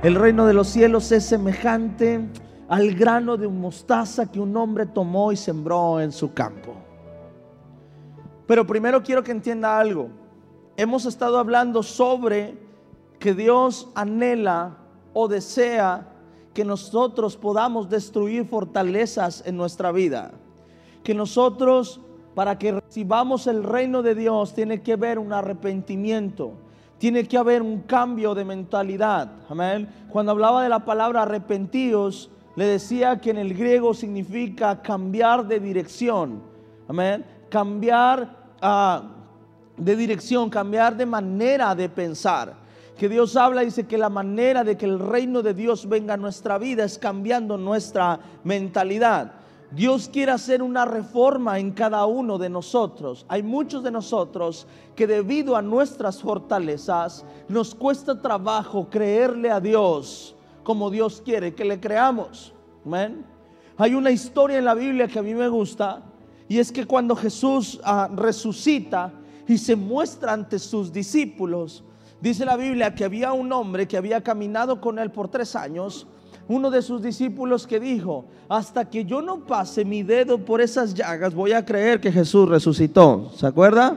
El reino de los cielos es semejante al grano de mostaza que un hombre tomó y sembró en su campo. Pero primero quiero que entienda algo. Hemos estado hablando sobre que Dios anhela o desea que nosotros podamos destruir fortalezas en nuestra vida. Que nosotros, para que recibamos el reino de Dios, tiene que haber un arrepentimiento. Tiene que haber un cambio de mentalidad. Amén. Cuando hablaba de la palabra arrepentidos, le decía que en el griego significa cambiar de dirección. Amén. Cambiar ah, de dirección, cambiar de manera de pensar. Que Dios habla y dice que la manera de que el reino de Dios venga a nuestra vida es cambiando nuestra mentalidad. Dios quiere hacer una reforma en cada uno de nosotros. Hay muchos de nosotros que debido a nuestras fortalezas nos cuesta trabajo creerle a Dios como Dios quiere que le creamos. Hay una historia en la Biblia que a mí me gusta y es que cuando Jesús ah, resucita y se muestra ante sus discípulos, dice la Biblia que había un hombre que había caminado con él por tres años, uno de sus discípulos que dijo, hasta que yo no pase mi dedo por esas llagas, voy a creer que Jesús resucitó. ¿Se acuerda?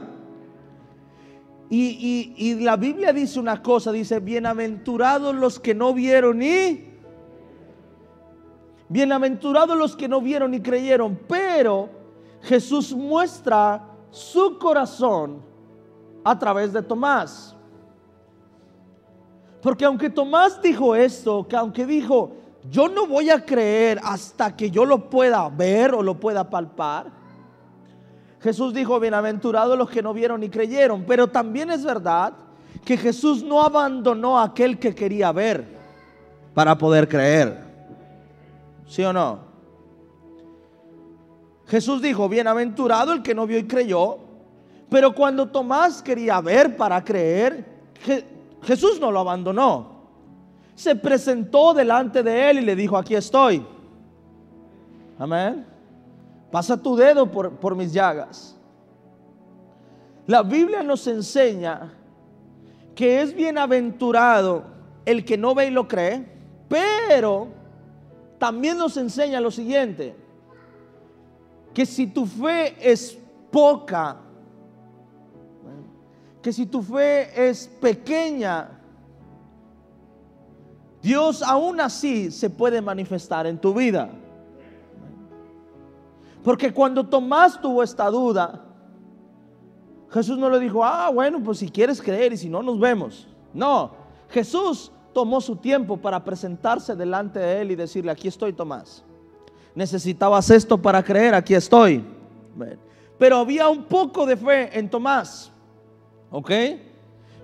Y, la Biblia dice una cosa, dice, bienaventurados los que no vieron y... Bienaventurados los que no vieron y creyeron, pero Jesús muestra su corazón a través de Tomás. Porque aunque Tomás dijo esto, que aunque dijo, yo no voy a creer hasta que yo lo pueda ver o lo pueda palpar, Jesús dijo, bienaventurados los que no vieron y creyeron. Pero también es verdad que Jesús no abandonó a aquel que quería ver para poder creer. ¿Sí o no? Jesús dijo, bienaventurado el que no vio y creyó. Pero cuando Tomás quería ver para creer, Jesús no lo abandonó. Se presentó delante de él y le dijo, aquí estoy. Amén. Pasa tu dedo por, mis llagas. La Biblia nos enseña que es bienaventurado el que no ve y lo cree, pero también nos enseña lo siguiente, que si tu fe es poca, que si tu fe es pequeña, Dios aún así se puede manifestar en tu vida. Porque cuando Tomás tuvo esta duda, Jesús no le dijo, ah, bueno, pues si quieres creer y si no, nos vemos. No, Jesús tomó su tiempo para presentarse delante de él y decirle, aquí estoy Tomás. Necesitabas esto para creer, aquí estoy. Pero había un poco de fe en Tomás. ¿Ok?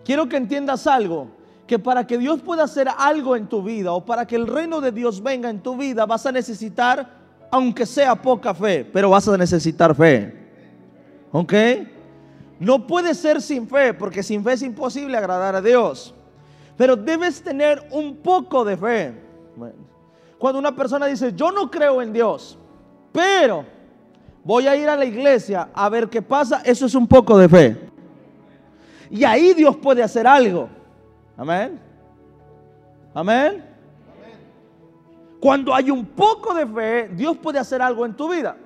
Quiero que entiendas algo, que para que Dios pueda hacer algo en tu vida o para que el reino de Dios venga en tu vida, vas a necesitar aunque sea poca fe, pero vas a necesitar fe. ¿Ok? No puede ser sin fe, porque sin fe es imposible agradar a Dios. Pero debes tener un poco de fe. Cuando una persona dice, yo no creo en Dios, pero voy a ir a la iglesia a ver qué pasa, eso es un poco de fe. Y ahí Dios puede hacer algo. Amén. Amén. Cuando hay un poco de fe, Dios puede hacer algo en tu vida.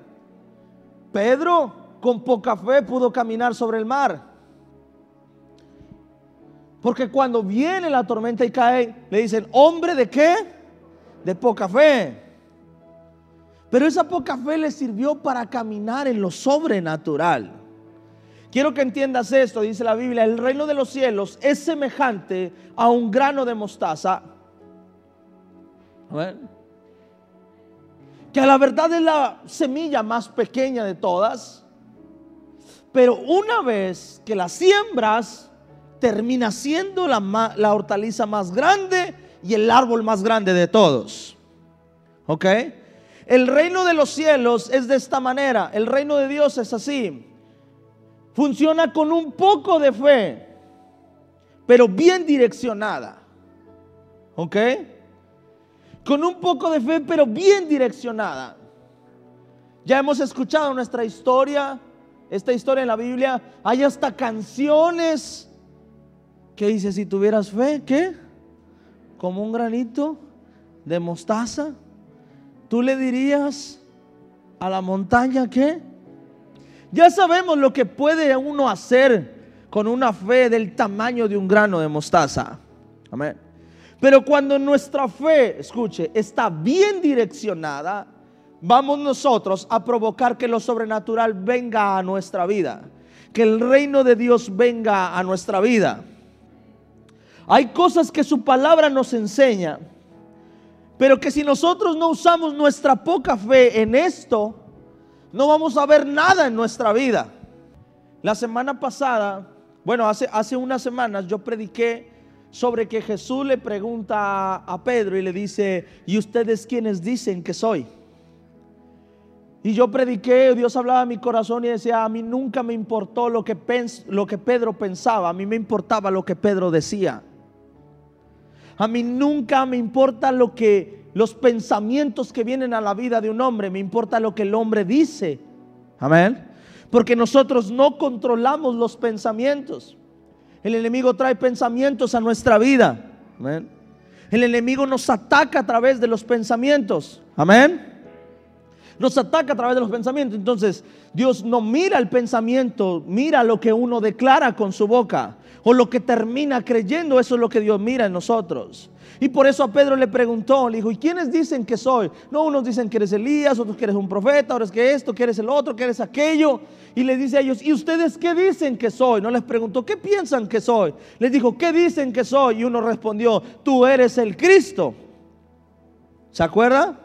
Pedro con poca fe pudo caminar sobre el mar. Porque cuando viene la tormenta y cae, le dicen, hombre de qué? De poca fe. Pero esa poca fe le sirvió para caminar en lo sobrenatural. Quiero que entiendas esto, dice la Biblia, el reino de los cielos es semejante a un grano de mostaza. ver que a la verdad es la semilla más pequeña de todas, pero una vez que la siembras, termina siendo la, la hortaliza más grande y el árbol más grande de todos. ¿Ok? El reino de los cielos es de esta manera, el reino de Dios es así. Funciona con un poco de fe, pero bien direccionada. ¿Ok? con un poco de fe, pero bien direccionada. Ya hemos escuchado nuestra historia, esta historia en la Biblia. Hay hasta canciones que dice, si tuvieras fe, ¿qué? como un granito de mostaza, tú le dirías a la montaña que ya sabemos lo que puede uno hacer con una fe del tamaño de un grano de mostaza. Amén. Pero cuando nuestra fe, escuche, está bien direccionada, vamos nosotros a provocar que lo sobrenatural venga a nuestra vida, que el reino de Dios venga a nuestra vida. Hay cosas que su palabra nos enseña, pero que si nosotros no usamos nuestra poca fe en esto, no vamos a ver nada en nuestra vida. La semana pasada, bueno, hace, hace unas semanas yo prediqué sobre que Jesús le pregunta a Pedro y le dice, ¿y ustedes quiénes dicen que soy? Y yo prediqué, Dios hablaba a mi corazón y decía, a mí nunca me importó lo que, lo que Pedro pensaba, a mí me importaba lo que Pedro decía. A mí nunca me importa lo que los pensamientos que vienen a la vida de un hombre, me importa lo que el hombre dice. Amén. Porque nosotros no controlamos los pensamientos. El enemigo trae pensamientos a nuestra vida. Amén. El enemigo nos ataca a través de los pensamientos. Amén. Nos ataca a través de los pensamientos. Entonces, Dios no mira el pensamiento, mira lo que uno declara con su boca. O lo que termina creyendo, eso es lo que Dios mira en nosotros. Y por eso a Pedro le preguntó, le dijo, ¿y quiénes dicen que soy? No, unos dicen que eres Elías, otros que eres un profeta, otros que esto, que eres el otro, que eres aquello. Y le dice a ellos, ¿y ustedes qué dicen que soy? No les preguntó, ¿qué piensan que soy? Les dijo, ¿qué dicen que soy? Y uno respondió, tú eres el Cristo. ¿Se acuerda?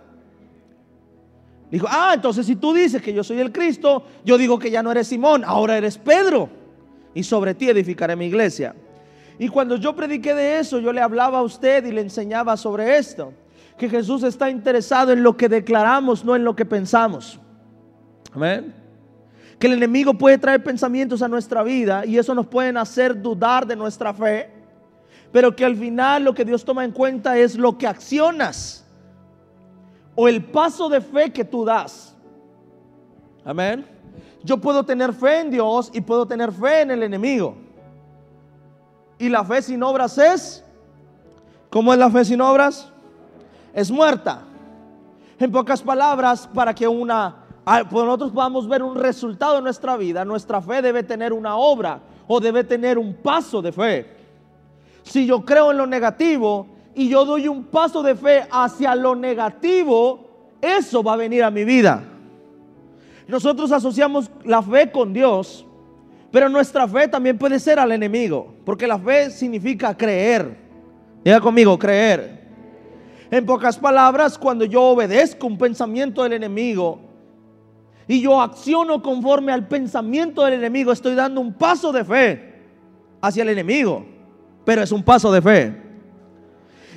Dijo, ah, entonces si tú dices que yo soy el Cristo, yo digo que ya no eres Simón, ahora eres Pedro. Y sobre ti edificaré mi iglesia. Y cuando yo prediqué de eso, yo le hablaba a usted y le enseñaba sobre esto. Que Jesús está interesado en lo que declaramos, no en lo que pensamos. Amén. Que el enemigo puede traer pensamientos a nuestra vida y eso nos pueden hacer dudar de nuestra fe. Pero que al final lo que Dios toma en cuenta es lo que accionas o el paso de fe que tú das. Amén. Yo puedo tener fe en Dios y puedo tener fe en el enemigo. Y la fe sin obras es, ¿cómo es la fe sin obras? Es muerta. En pocas palabras, para que una, ah, pues nosotros podamos ver un resultado en nuestra vida, nuestra fe debe tener una obra o debe tener un paso de fe. Si yo creo en lo negativo y yo doy un paso de fe hacia lo negativo, eso va a venir a mi vida. Nosotros asociamos la fe con Dios pero nuestra fe también puede ser al enemigo, porque la fe significa creer. Diga conmigo, creer. En pocas palabras, cuando yo obedezco un pensamiento del enemigo y yo acciono conforme al pensamiento del enemigo, estoy dando un paso de fe hacia el enemigo, pero es un paso de fe.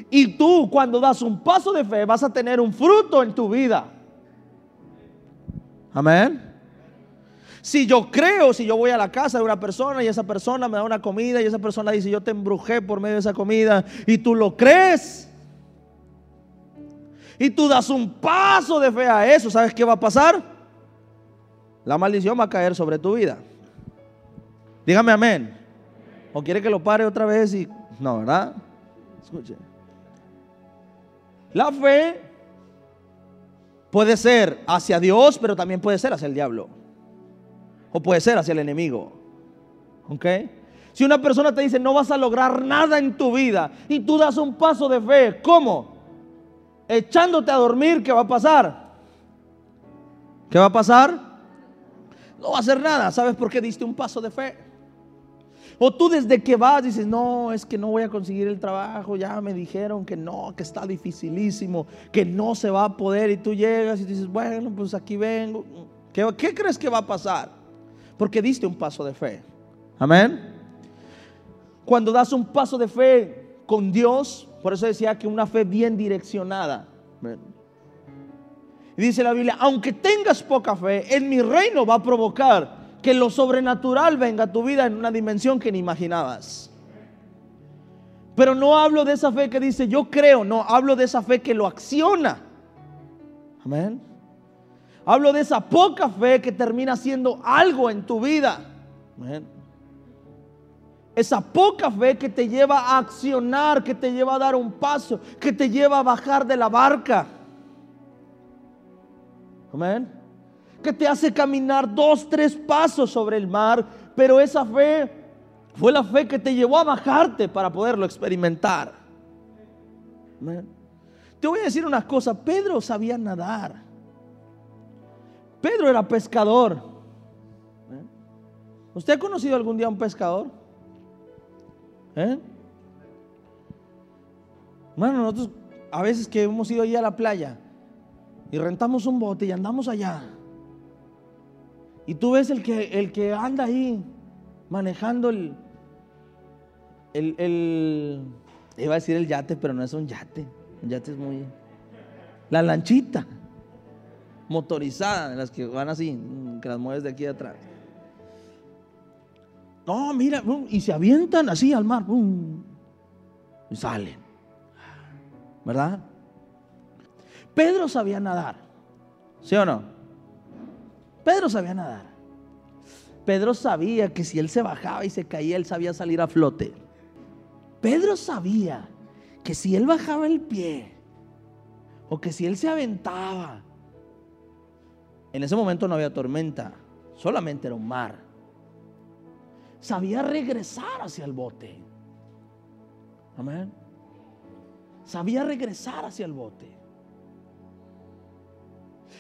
Y tú cuando das un paso de fe vas a tener un fruto en tu vida. Amén. Si yo creo, si yo voy a la casa de una persona y esa persona me da una comida y esa persona dice, yo te embrujé por medio de esa comida y tú lo crees, y tú das un paso de fe a eso, ¿sabes qué va a pasar? La maldición va a caer sobre tu vida. Dígame amén. ¿O quiere que lo pare otra vez? Y no, ¿verdad? Escuche. La fe puede ser hacia Dios, pero también puede ser hacia el diablo o puede ser hacia el enemigo. ¿Ok? Si una persona te dice no vas a lograr nada en tu vida y tú das un paso de fe, ¿cómo? Echándote a dormir, ¿qué va a pasar? ¿Qué va a pasar? No va a hacer nada. ¿Sabes por qué diste un paso de fe? O tú desde que vas dices, no, es que no voy a conseguir el trabajo, ya me dijeron que no, que está dificilísimo, que no se va a poder y tú llegas y dices, bueno, pues aquí vengo. ¿Qué, qué crees que va a pasar? porque diste un paso de fe. Amén. Cuando das un paso de fe con Dios, por eso decía que una fe bien direccionada. Y dice la Biblia, aunque tengas poca fe, en mi reino va a provocar que lo sobrenatural venga a tu vida en una dimensión que ni imaginabas. Pero no hablo de esa fe que dice yo creo, no, hablo de esa fe que lo acciona. Amén. Hablo de esa poca fe que termina siendo algo en tu vida. Esa poca fe que te lleva a accionar, que te lleva a dar un paso, que te lleva a bajar de la barca. Amén. Que te hace caminar dos, tres pasos sobre el mar, pero esa fe fue la fe que te llevó a bajarte para poderlo experimentar. Te voy a decir una cosa, Pedro sabía nadar. Pedro era pescador. ¿Usted ha conocido algún día a un pescador? ¿Eh? Bueno, nosotros a veces que hemos ido allá a la playa y rentamos un bote y andamos allá. Y tú ves el que, el que anda ahí manejando el, el, iba a decir el yate, pero no es un yate. Un yate es muy... La lanchita motorizada, las que van así, que las mueves de aquí atrás. No, mira, y se avientan así al mar, y salen. ¿Verdad? Pedro sabía nadar, ¿sí o no? Pedro sabía nadar. Pedro sabía que si él se bajaba y se caía, él sabía salir a flote. Pedro sabía que si él bajaba el pie, o que si él se aventaba, en ese momento no había tormenta, solamente era un mar. Sabía regresar hacia el bote. Amén. Sabía regresar hacia el bote.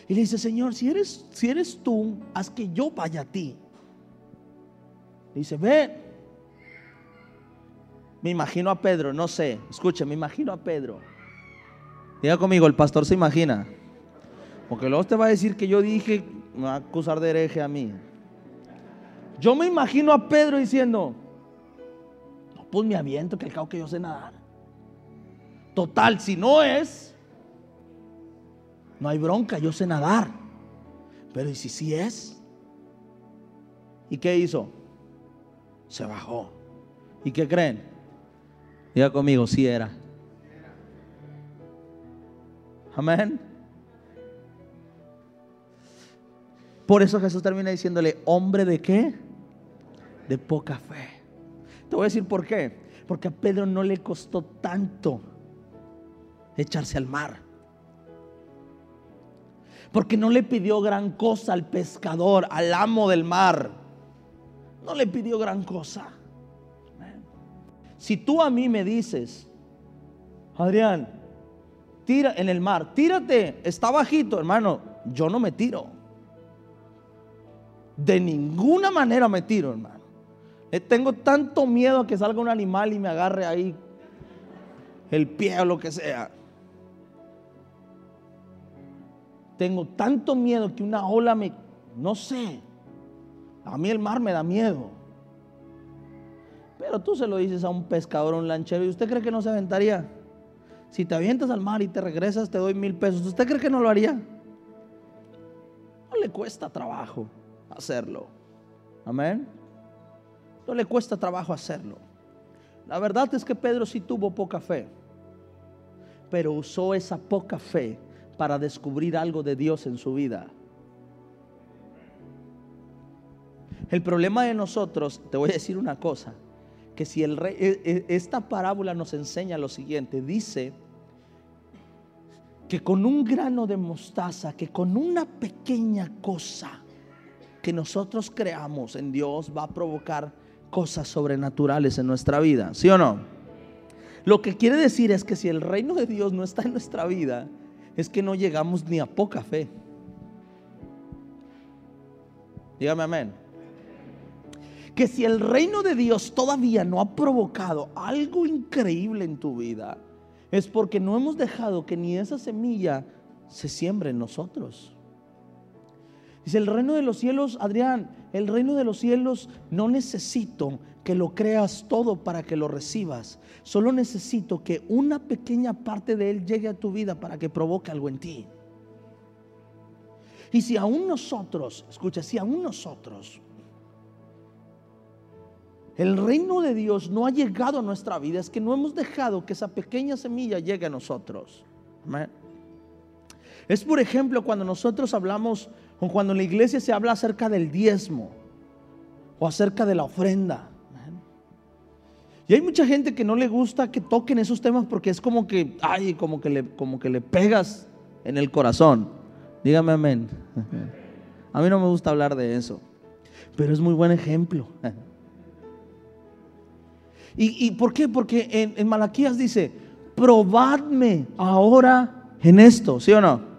Y le dice, Señor, si eres, si eres tú, haz que yo vaya a ti. Dice, ven. Me imagino a Pedro, no sé, escuche, me imagino a Pedro. Diga conmigo, el pastor se imagina. Porque luego te va a decir que yo dije, me va a acusar de hereje a mí. Yo me imagino a Pedro diciendo, no, pues me aviento, que el cabo que yo sé nadar. Total, si no es, no hay bronca, yo sé nadar. Pero ¿y si sí es? ¿Y qué hizo? Se bajó. ¿Y qué creen? Diga conmigo, sí era. Amén. Por eso Jesús termina diciéndole, hombre de qué? De poca fe. Te voy a decir por qué. Porque a Pedro no le costó tanto echarse al mar. Porque no le pidió gran cosa al pescador, al amo del mar. No le pidió gran cosa. Si tú a mí me dices, Adrián, tira en el mar, tírate, está bajito, hermano, yo no me tiro. De ninguna manera me tiro, hermano. Tengo tanto miedo a que salga un animal y me agarre ahí el pie o lo que sea. Tengo tanto miedo que una ola me... No sé. A mí el mar me da miedo. Pero tú se lo dices a un pescador, a un lanchero, y usted cree que no se aventaría. Si te avientas al mar y te regresas, te doy mil pesos. ¿Usted cree que no lo haría? No le cuesta trabajo hacerlo. Amén. No le cuesta trabajo hacerlo. La verdad es que Pedro sí tuvo poca fe, pero usó esa poca fe para descubrir algo de Dios en su vida. El problema de nosotros, te voy a decir una cosa, que si el rey, e, e, esta parábola nos enseña lo siguiente, dice que con un grano de mostaza, que con una pequeña cosa, que nosotros creamos en Dios va a provocar cosas sobrenaturales en nuestra vida, ¿sí o no? Lo que quiere decir es que si el reino de Dios no está en nuestra vida, es que no llegamos ni a poca fe. Dígame amén. Que si el reino de Dios todavía no ha provocado algo increíble en tu vida, es porque no hemos dejado que ni esa semilla se siembre en nosotros. Dice, el reino de los cielos, Adrián, el reino de los cielos no necesito que lo creas todo para que lo recibas. Solo necesito que una pequeña parte de él llegue a tu vida para que provoque algo en ti. Y si aún nosotros, escucha, si aún nosotros, el reino de Dios no ha llegado a nuestra vida, es que no hemos dejado que esa pequeña semilla llegue a nosotros. Es por ejemplo cuando nosotros hablamos o cuando en la iglesia se habla acerca del diezmo o acerca de la ofrenda. Y hay mucha gente que no le gusta que toquen esos temas porque es como que, ay, como que le, como que le pegas en el corazón. Dígame amén. A mí no me gusta hablar de eso, pero es muy buen ejemplo. ¿Y, por qué? Porque en, en Malaquías dice, probadme ahora en esto, ¿sí o no?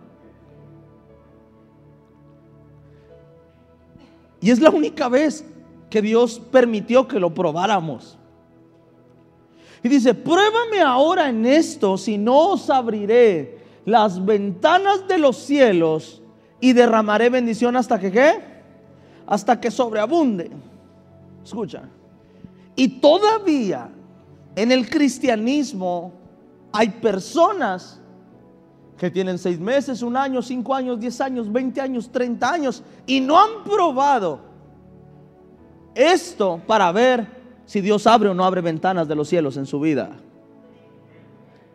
Y es la única vez que Dios permitió que lo probáramos. Y dice, pruébame ahora en esto, si no os abriré las ventanas de los cielos y derramaré bendición hasta que qué? Hasta que sobreabunde. Escucha. Y todavía en el cristianismo hay personas que tienen seis meses, un año, cinco años, diez años, veinte años, treinta años y no han probado esto para ver si Dios abre o no abre ventanas de los cielos en su vida.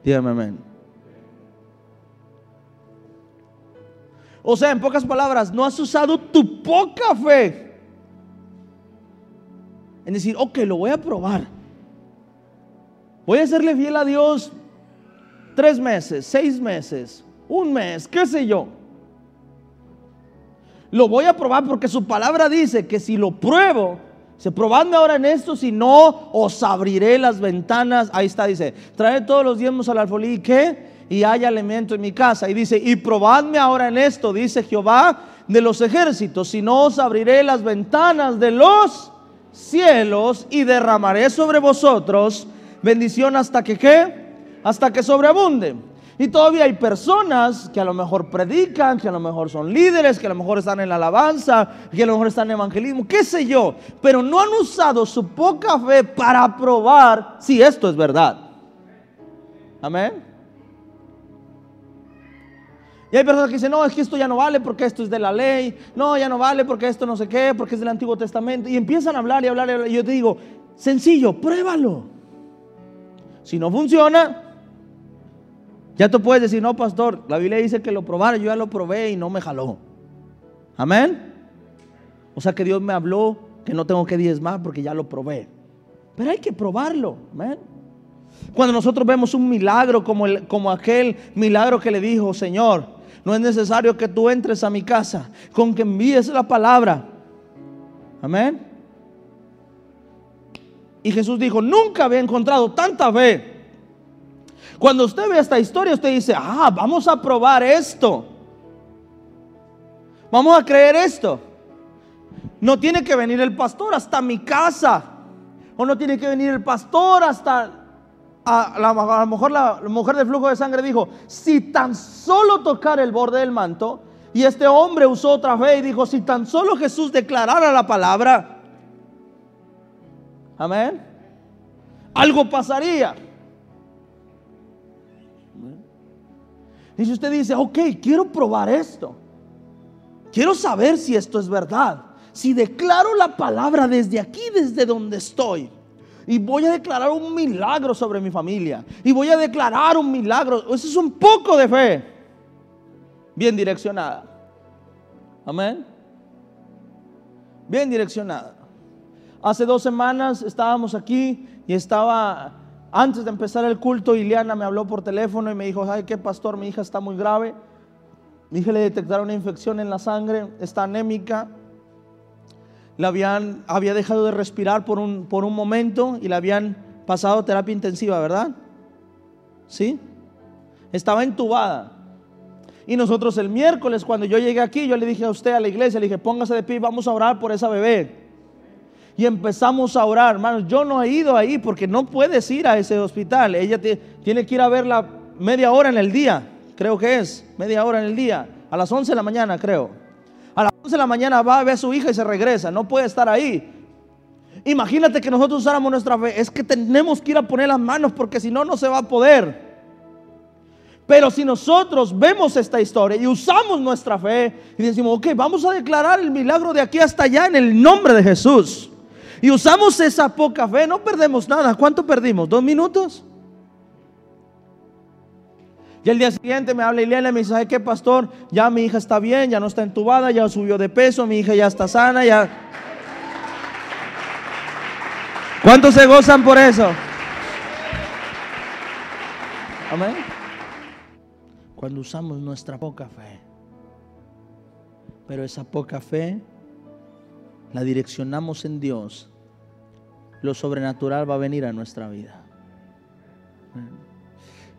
Dígame amén. O sea, en pocas palabras, no has usado tu poca fe en decir, ok, lo voy a probar. Voy a hacerle fiel a Dios tres meses, seis meses, un mes, qué sé yo. Lo voy a probar porque su palabra dice que si lo pruebo, se probadme ahora en esto, si no, os abriré las ventanas. Ahí está, dice, trae todos los diezmos al alfolí y qué, y hay alimento en mi casa. Y dice, y probadme ahora en esto, dice Jehová de los ejércitos, si no os abriré las ventanas de los cielos y derramaré sobre vosotros bendición hasta que qué hasta que sobreabunde. Y todavía hay personas que a lo mejor predican, que a lo mejor son líderes, que a lo mejor están en la alabanza, que a lo mejor están en evangelismo, qué sé yo, pero no han usado su poca fe para probar si esto es verdad. Amén. Y hay personas que dicen, no, es que esto ya no vale porque esto es de la ley, no, ya no vale porque esto no sé qué, porque es del Antiguo Testamento. Y empiezan a hablar y hablar y, hablar, y yo te digo, sencillo, pruébalo. Si no funciona, ya tú puedes decir, no, pastor, la Biblia dice que lo probara, yo ya lo probé y no me jaló. Amén. O sea que Dios me habló que no tengo que diezmar porque ya lo probé. Pero hay que probarlo. Amén. Cuando nosotros vemos un milagro como, el, como aquel milagro que le dijo, Señor, no es necesario que tú entres a mi casa, con que envíes la palabra. Amén. Y Jesús dijo, nunca había encontrado tanta fe cuando usted ve esta historia, usted dice, ah, vamos a probar esto. Vamos a creer esto. No tiene que venir el pastor hasta mi casa. O no tiene que venir el pastor hasta... A, a lo mejor la, mujer del flujo de sangre dijo, si tan solo tocar el borde del manto, y este hombre usó otra fe y dijo, si tan solo Jesús declarara la palabra, amén, algo pasaría. Y si usted dice, ok, quiero probar esto, quiero saber si esto es verdad, si declaro la palabra desde aquí, desde donde estoy, y voy a declarar un milagro sobre mi familia, y voy a declarar un milagro, eso es un poco de fe, bien direccionada. Amén. Bien direccionada. Hace dos semanas estábamos aquí y estaba antes de empezar el culto, Ileana me habló por teléfono y me dijo, ¿sabe qué, pastor? Mi hija está muy grave. Mi hija le detectaron una infección en la sangre, está anémica. La habían, había dejado de respirar por un, por un momento y la habían pasado terapia intensiva, ¿verdad? ¿Sí? Estaba entubada. Y nosotros el miércoles, cuando yo llegué aquí, yo le dije a usted, a la iglesia, le dije, póngase de pie, vamos a orar por esa bebé y empezamos a orar. Hermanos, yo no he ido ahí porque no puedes ir a ese hospital. Ella tiene que ir a verla media hora en el día, creo que es, media hora en el día, a las 11 de la mañana, creo. A las 11 de la mañana va a ver a su hija y se regresa, no puede estar ahí. Imagínate que nosotros usáramos nuestra fe. Es que tenemos que ir a poner las manos porque si no, no se va a poder. Pero si nosotros vemos esta historia y usamos nuestra fe y decimos, ok, vamos a declarar el milagro de aquí hasta allá en el nombre de Jesús y usamos esa poca fe, no perdemos nada. ¿Cuánto perdimos? ¿Dos minutos? Y el día siguiente me habla Ileana y me dice, ¿sabe qué, pastor? Ya mi hija está bien, ya no está entubada, ya subió de peso, mi hija ya está sana, ya... ¿Cuántos se gozan por eso? Amén. Cuando usamos nuestra poca fe. Pero esa poca fe la direccionamos en Dios, lo sobrenatural va a venir a nuestra vida.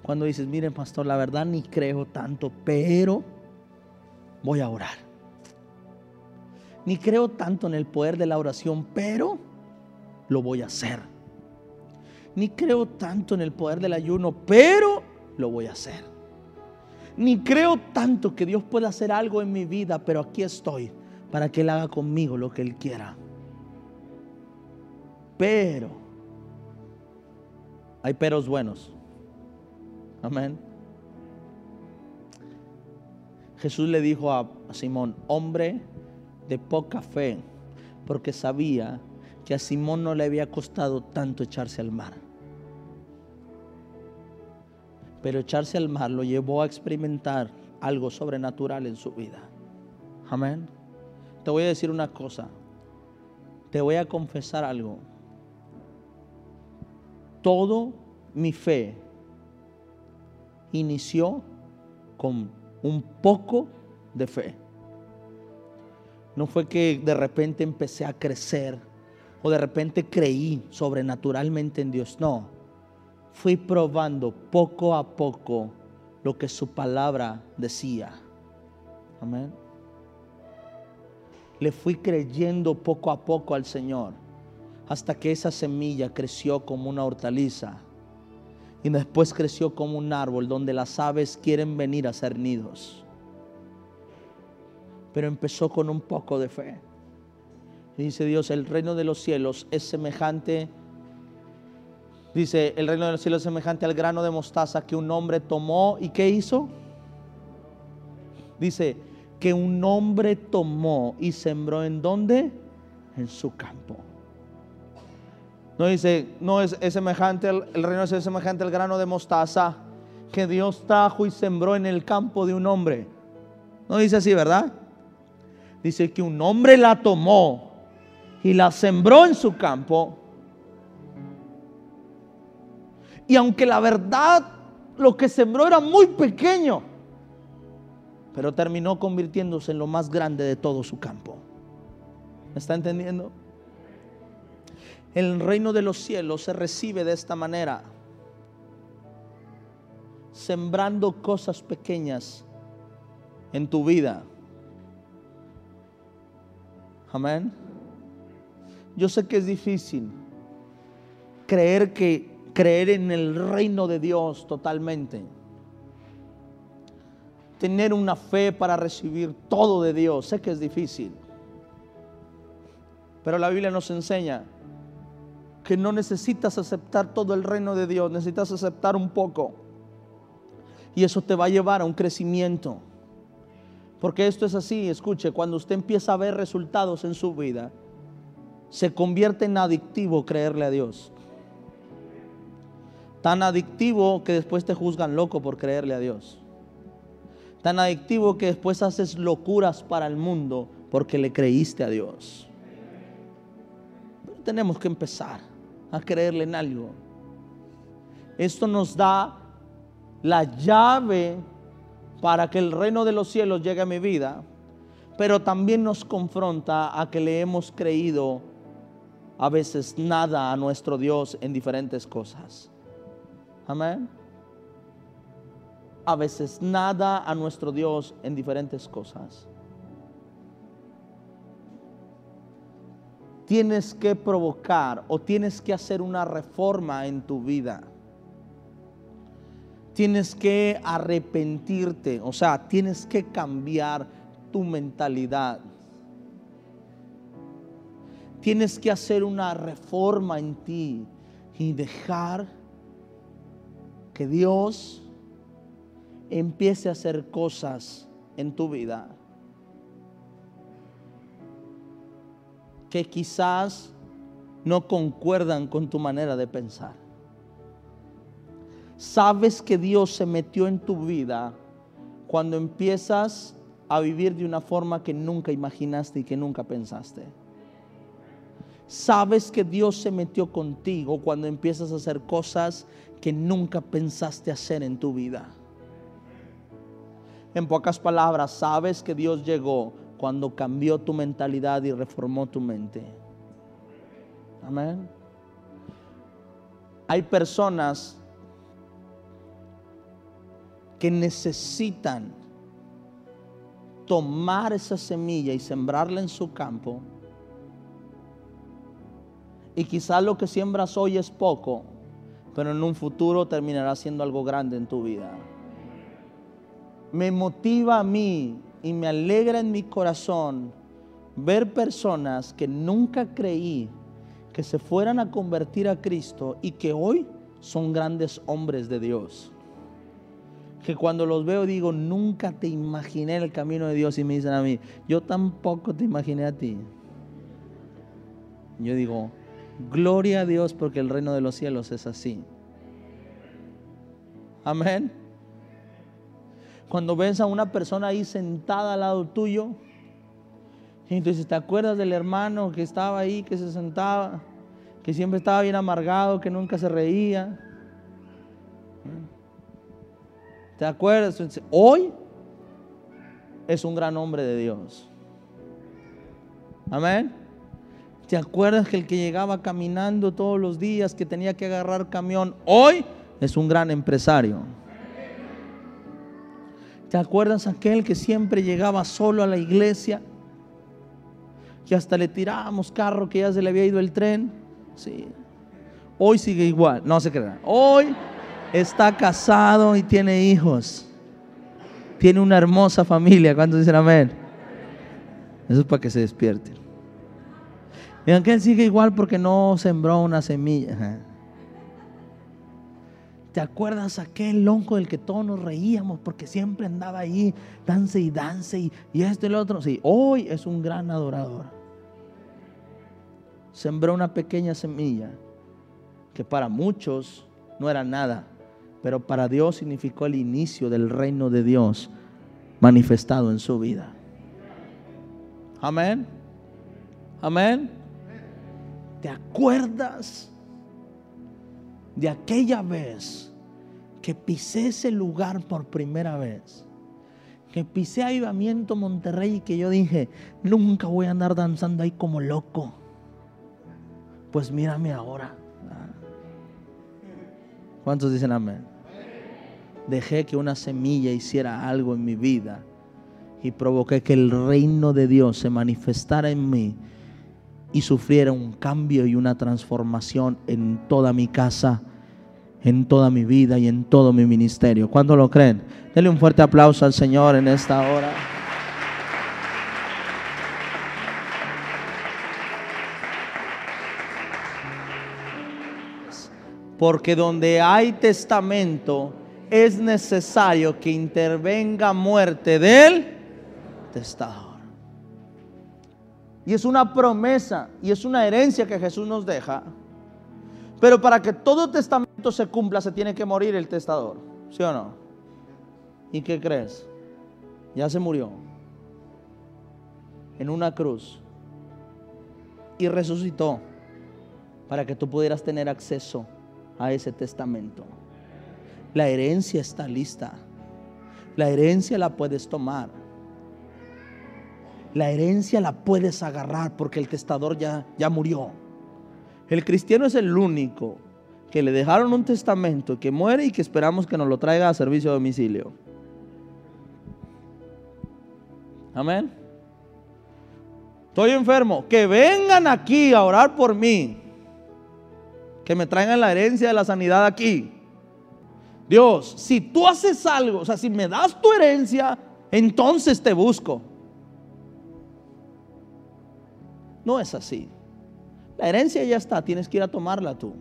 Cuando dices, miren pastor, la verdad ni creo tanto, pero voy a orar. Ni creo tanto en el poder de la oración, pero lo voy a hacer. Ni creo tanto en el poder del ayuno, pero lo voy a hacer. Ni creo tanto que Dios pueda hacer algo en mi vida, pero aquí estoy para que Él haga conmigo lo que Él quiera. Pero hay peros buenos. Amén. Jesús le dijo a Simón, hombre de poca fe, porque sabía que a Simón no le había costado tanto echarse al mar. Pero echarse al mar lo llevó a experimentar algo sobrenatural en su vida. Amén. Te voy a decir una cosa. Te voy a confesar algo. Todo mi fe inició con un poco de fe. No fue que de repente empecé a crecer o de repente creí sobrenaturalmente en Dios. No. Fui probando poco a poco lo que su palabra decía. Amén le fui creyendo poco a poco al Señor, hasta que esa semilla creció como una hortaliza y después creció como un árbol donde las aves quieren venir a ser nidos. Pero empezó con un poco de fe. Dice Dios, el reino de los cielos es semejante, dice, el reino de los cielos es semejante al grano de mostaza que un hombre tomó y ¿qué hizo? Dice, que un hombre tomó y sembró en dónde? En su campo. No dice, no es, semejante, el, el reino es semejante al grano de mostaza que Dios trajo y sembró en el campo de un hombre. No dice así, ¿verdad? Dice que un hombre la tomó y la sembró en su campo. Y aunque la verdad lo que sembró era muy pequeño, pero terminó convirtiéndose en lo más grande de todo su campo. ¿Me está entendiendo? El reino de los cielos se recibe de esta manera, sembrando cosas pequeñas en tu vida. Amén. Yo sé que es difícil creer que creer en el reino de Dios totalmente tener una fe para recibir todo de Dios. Sé que es difícil. Pero la Biblia nos enseña que no necesitas aceptar todo el reino de Dios, necesitas aceptar un poco. Y eso te va a llevar a un crecimiento. Porque esto es así, escuche, cuando usted empieza a ver resultados en su vida, se convierte en adictivo creerle a Dios. Tan adictivo que después te juzgan loco por creerle a Dios tan adictivo que después haces locuras para el mundo porque le creíste a Dios. Pero tenemos que empezar a creerle en algo. Esto nos da la llave para que el reino de los cielos llegue a mi vida, pero también nos confronta a que le hemos creído a veces nada a nuestro Dios en diferentes cosas. Amén a veces nada a nuestro Dios en diferentes cosas. Tienes que provocar o tienes que hacer una reforma en tu vida. Tienes que arrepentirte, o sea, tienes que cambiar tu mentalidad. Tienes que hacer una reforma en ti y dejar que Dios empiece a hacer cosas en tu vida que quizás no concuerdan con tu manera de pensar. Sabes que Dios se metió en tu vida cuando empiezas a vivir de una forma que nunca imaginaste y que nunca pensaste. Sabes que Dios se metió contigo cuando empiezas a hacer cosas que nunca pensaste hacer en tu vida. En pocas palabras, sabes que Dios llegó cuando cambió tu mentalidad y reformó tu mente. Amén. Hay personas que necesitan tomar esa semilla y sembrarla en su campo. Y quizás lo que siembras hoy es poco, pero en un futuro terminará siendo algo grande en tu vida. Me motiva a mí y me alegra en mi corazón ver personas que nunca creí que se fueran a convertir a Cristo y que hoy son grandes hombres de Dios que cuando los veo digo, nunca te imaginé el camino de Dios y me dicen a mí, yo tampoco te imaginé a ti. Yo digo, gloria a Dios porque el reino de los cielos es así. Amén. Cuando ves a una persona ahí sentada al lado tuyo, entonces te acuerdas del hermano que estaba ahí, que se sentaba, que siempre estaba bien amargado, que nunca se reía. ¿Te acuerdas? Hoy es un gran hombre de Dios. Amén. ¿Te acuerdas que el que llegaba caminando todos los días, que tenía que agarrar camión, hoy es un gran empresario? ¿Te acuerdas aquel que siempre llegaba solo a la iglesia? Que hasta le tirábamos carro que ya se le había ido el tren. Sí. Hoy sigue igual. No se crean. Hoy está casado y tiene hijos. Tiene una hermosa familia. ¿Cuántos dicen amén? Eso es para que se despierten. Vean que él sigue igual porque no sembró una semilla. ¿Te acuerdas aquel lonco del que todos nos reíamos porque siempre andaba ahí, dance y dance y, y este y el otro? Sí, hoy es un gran adorador. Sembró una pequeña semilla que para muchos no era nada pero para Dios significó el inicio del reino de Dios manifestado en su vida. Amén. Amén. ¿Te acuerdas de aquella vez que pisé ese lugar por primera vez? Que pisé Avivamiento Monterrey y que yo dije, nunca voy a andar danzando ahí como loco. Pues mírame ahora. ¿Cuántos dicen amén? Dejé que una semilla hiciera algo en mi vida y provoqué que el reino de Dios se manifestara en mí y sufriera un cambio y una transformación en toda mi casa, en toda mi vida y en todo mi ministerio. ¿Cuándo lo creen? Denle un fuerte aplauso al Señor en esta hora. Porque donde hay testamento es necesario que intervenga muerte del testador. Y es una promesa y es una herencia que Jesús nos deja. Pero para que todo testamento se cumpla se tiene que morir el testador. ¿Sí o no? ¿Y qué crees? Ya se murió en una cruz y resucitó para que tú pudieras tener acceso a ese testamento. La herencia está lista. La herencia la puedes tomar. La herencia la puedes agarrar porque el testador ya, ya murió. El cristiano es el único que le dejaron un testamento que muere y que esperamos que nos lo traiga a servicio de domicilio. Amén. Estoy enfermo. Que vengan aquí a orar por mí que me traigan la herencia de la sanidad aquí. Dios, si tú haces algo, o sea, si me das tu herencia, entonces te busco. No es así. La herencia ya está, tienes que ir a tomarla tú.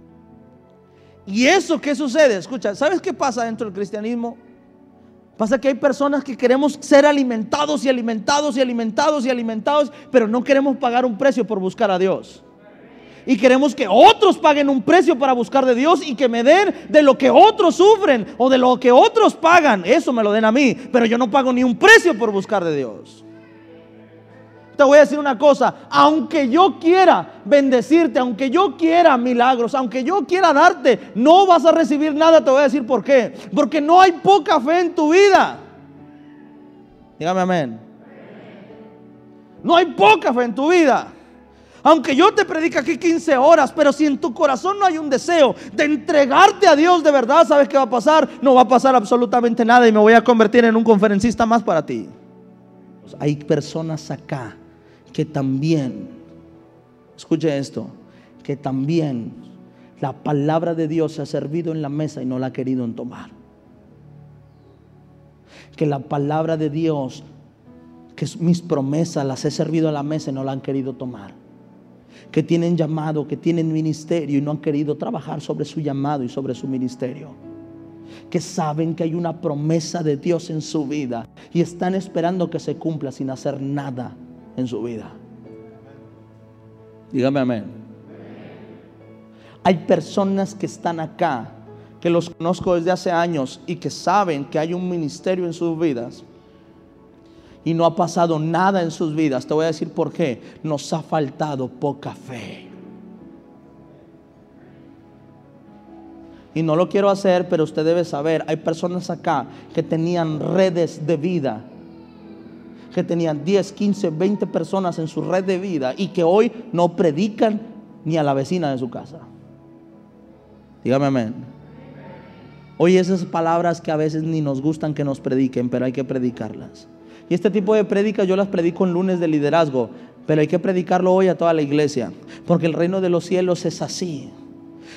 ¿Y eso qué sucede? Escucha, ¿sabes qué pasa dentro del cristianismo? Pasa que hay personas que queremos ser alimentados y alimentados y alimentados y alimentados, pero no queremos pagar un precio por buscar a Dios y queremos que otros paguen un precio para buscar de Dios y que me den de lo que otros sufren o de lo que otros pagan. Eso me lo den a mí, pero yo no pago ni un precio por buscar de Dios. Te voy a decir una cosa, aunque yo quiera bendecirte, aunque yo quiera milagros, aunque yo quiera darte, no vas a recibir nada, te voy a decir por qué. Porque no hay poca fe en tu vida. Dígame amén. No hay poca fe en tu vida. Aunque yo te predique aquí 15 horas, pero si en tu corazón no hay un deseo de entregarte a Dios de verdad, ¿sabes qué va a pasar? No va a pasar absolutamente nada y me voy a convertir en un conferencista más para ti. Hay personas acá que también, escuche esto, que también la palabra de Dios se ha servido en la mesa y no la ha querido tomar. Que la palabra de Dios, que mis promesas las he servido a la mesa y no la han querido tomar. Que tienen llamado, que tienen ministerio y no han querido trabajar sobre su llamado y sobre su ministerio que saben que hay una promesa de Dios en su vida y están esperando que se cumpla sin hacer nada en su vida. Dígame amén. Hay personas que están acá, que los conozco desde hace años y que saben que hay un ministerio en sus vidas y no ha pasado nada en sus vidas. Te voy a decir por qué. Nos ha faltado poca fe. Y no lo quiero hacer, pero usted debe saber, hay personas acá que tenían redes de vida que tenían 10, 15, 20 personas en su red de vida y que hoy no predican ni a la vecina de su casa. Dígame amén. Hoy esas palabras que a veces ni nos gustan que nos prediquen, pero hay que predicarlas. Y este tipo de prédicas yo las predico en lunes de liderazgo, pero hay que predicarlo hoy a toda la iglesia, porque el reino de los cielos es así.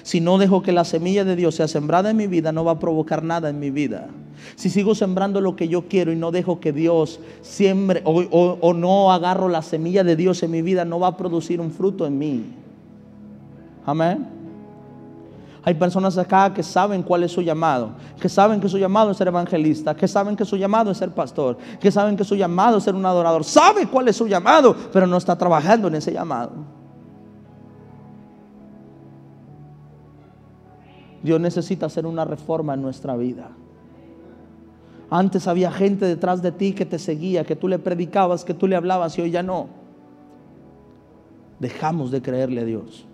Si no dejo que la semilla de Dios sea sembrada en mi vida, no va a provocar nada en mi vida. Si sigo sembrando lo que yo quiero y no dejo que Dios siembre o, no agarro la semilla de Dios en mi vida, no va a producir un fruto en mí. Amén. Hay personas acá que saben cuál es su llamado, que saben que su llamado es ser evangelista, que saben que su llamado es ser pastor, que saben que su llamado es ser un adorador, sabe cuál es su llamado, pero no está trabajando en ese llamado. Dios necesita hacer una reforma en nuestra vida. Antes había gente detrás de ti que te seguía, que tú le predicabas, que tú le hablabas y hoy ya no. Dejamos de creerle a Dios.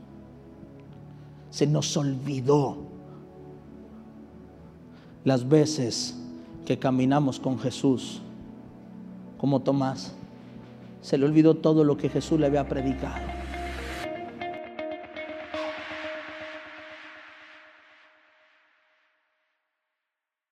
Se nos olvidó las veces que caminamos con Jesús, como Tomás. Se le olvidó todo lo que Jesús le había predicado.